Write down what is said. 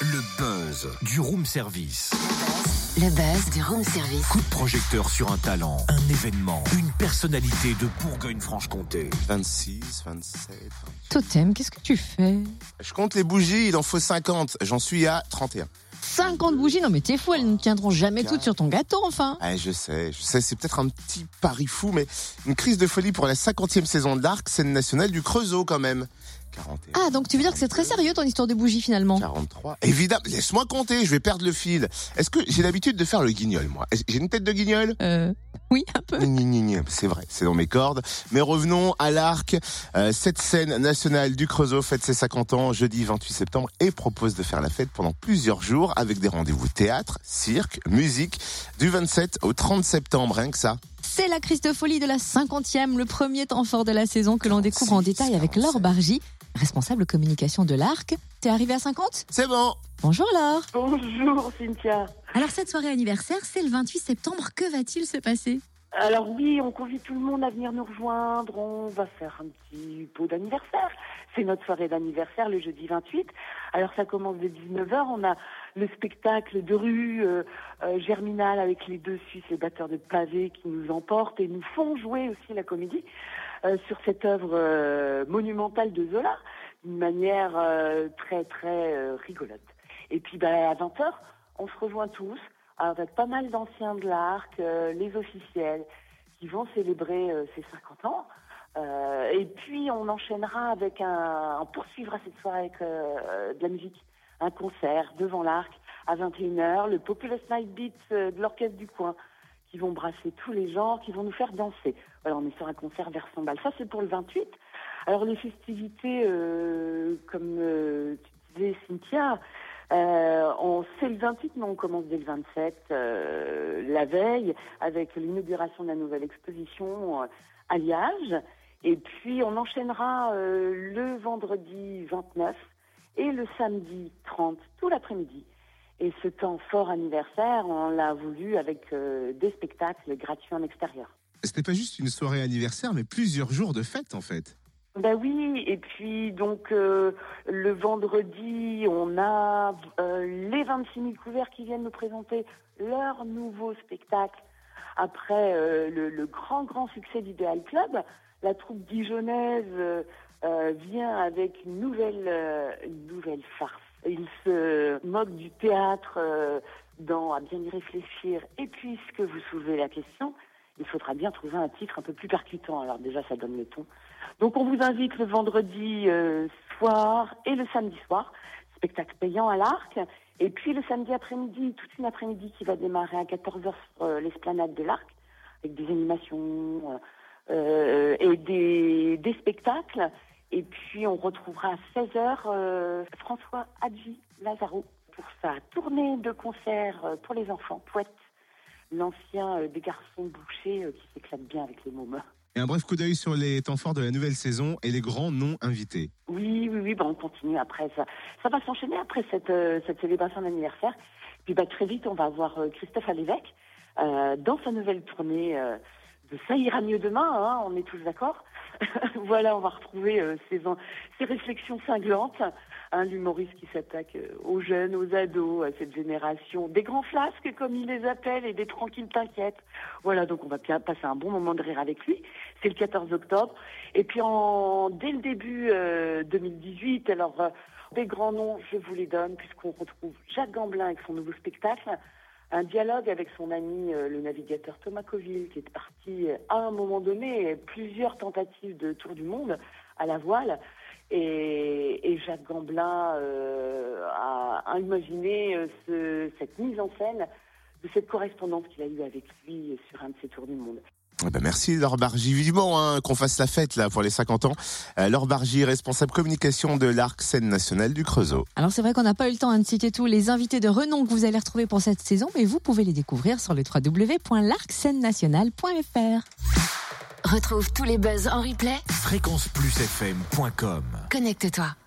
Le buzz du room service. Le buzz du room service. Coup de projecteur sur un talent, un événement, une personnalité de Bourgogne-Franche-Comté. 26, 27. Totem, qu'est-ce que tu fais? Je compte les bougies, il en faut 50. J'en suis à 31. 50 bougies? Non mais t'es fou, elles ne tiendront jamais toutes sur ton gâteau enfin. Ah, je sais, je sais, c'est peut-être un petit pari fou, mais une crise de folie pour la 50e saison de l'Arc, scène nationale du Creusot quand même. 41. Ah donc tu veux dire que c'est très sérieux ton histoire de bougies finalement 43. Évidemment, laisse-moi compter, je vais perdre le fil. Est-ce que j'ai l'habitude de faire le guignol, moi J'ai une tête de guignol? Euh... Oui, un peu. C'est vrai, c'est dans mes cordes. Mais revenons à l'Arc. Euh, cette scène nationale du Creusot fête ses 50 ans jeudi 28 septembre et propose de faire la fête pendant plusieurs jours avec des rendez-vous théâtre, cirque, musique du 27 au 30 septembre, rien que ça. C'est la folie de la 50e, le premier temps fort de la saison que l'on découvre en détail avec Laure Bargy, responsable communication de l'Arc. T'es arrivé à 50 C'est bon. Bonjour Laure. Bonjour Cynthia. Alors cette soirée anniversaire, c'est le 28 septembre. Que va-t-il se passer? Alors oui, on convie tout le monde à venir nous rejoindre. On va faire un petit pot d'anniversaire. C'est notre soirée d'anniversaire le jeudi 28. Alors ça commence dès 19h. On a le spectacle de rue euh, euh, Germinal avec les deux Suisses, les batteurs de pavés qui nous emportent et nous font jouer aussi la comédie euh, sur cette œuvre euh, monumentale de Zola d'une manière très très rigolote. Et puis bah, à 20h, on se rejoint tous avec pas mal d'anciens de l'Arc, euh, les officiels qui vont célébrer euh, ces 50 ans. Euh, et puis on enchaînera avec un, on poursuivra cette soirée avec euh, de la musique, un concert devant l'Arc à 21h, le Populous Night Beat euh, de l'orchestre du coin qui vont brasser tous les genres, qui vont nous faire danser. Voilà, on est sur un concert vers bal. Ça c'est pour le 28. Alors les festivités, euh, comme euh, tu disais Cynthia, euh, on, le 28, mais on commence dès le 27, euh, la veille, avec l'inauguration de la nouvelle exposition euh, à Liège. Et puis on enchaînera euh, le vendredi 29 et le samedi 30, tout l'après-midi. Et ce temps fort anniversaire, on l'a voulu avec euh, des spectacles gratuits en extérieur. C'était pas juste une soirée anniversaire, mais plusieurs jours de fête en fait. Ben oui, et puis donc euh, le vendredi, on a euh, les 26 000 couverts qui viennent nous présenter leur nouveau spectacle. Après euh, le, le grand, grand succès d'Ideal Club, la troupe dijonnaise vient avec une nouvelle, une nouvelle farce. Ils se moquent du théâtre dans À bien y réfléchir. Et puisque vous soulevez la question, il faudra bien trouver un titre un peu plus percutant. Alors déjà, ça donne le ton. Donc on vous invite le vendredi euh, soir et le samedi soir, spectacle payant à l'Arc. Et puis le samedi après-midi, toute une après-midi qui va démarrer à 14h sur euh, l'esplanade de l'Arc, avec des animations euh, et des, spectacles. Et puis on retrouvera à 16h euh, François Hadji Lazaro pour sa tournée de concerts pour les enfants, Pouette, l'ancien euh, des garçons bouchés euh, qui s'éclate bien avec les mômes. Et un bref coup d'œil sur les temps forts de la nouvelle saison et les grands noms invités. Oui, oui, oui, bah on continue après ça. Ça va s'enchaîner après cette, euh, cette célébration d'anniversaire. Puis bah, très vite, on va voir euh, Christophe Alévèque euh, dans sa nouvelle tournée de Ça ira mieux demain, hein, on est tous d'accord. voilà, on va retrouver euh, ces, réflexions cinglantes. Hein, L'humoriste qui s'attaque euh, aux jeunes, aux ados, à cette génération des grands flasques, comme il les appelle, et des tranquilles t'inquiètes. Voilà, donc on va passer un bon moment de rire avec lui. C'est le 14 octobre. Et puis en, dès le début euh, 2018, alors euh, des grands noms, je vous les donne, puisqu'on retrouve Jacques Gamblin avec son nouveau spectacle, un dialogue avec son ami euh, le navigateur Thomas Coville, qui est parti euh, à un moment donné, plusieurs tentatives de tour du monde à la voile. Et, Jacques Gamblin euh, a, imaginé ce- cette mise en scène de cette correspondance qu'il a eue avec lui sur un de ses tours du monde. Eh ben merci Laure Bargy. Vivement hein, qu'on fasse la fête là pour les 50 ans. Euh, Laure Bargy, responsable communication de l'Arc Scène Nationale du Creusot. Alors c'est vrai qu'on n'a pas eu le temps hein, de citer tous les invités de renom que vous allez retrouver pour cette saison, mais vous pouvez les découvrir sur le www.larcscenenationale.fr. Retrouve tous les buzz en replay. Fréquenceplusfm.com Connecte-toi.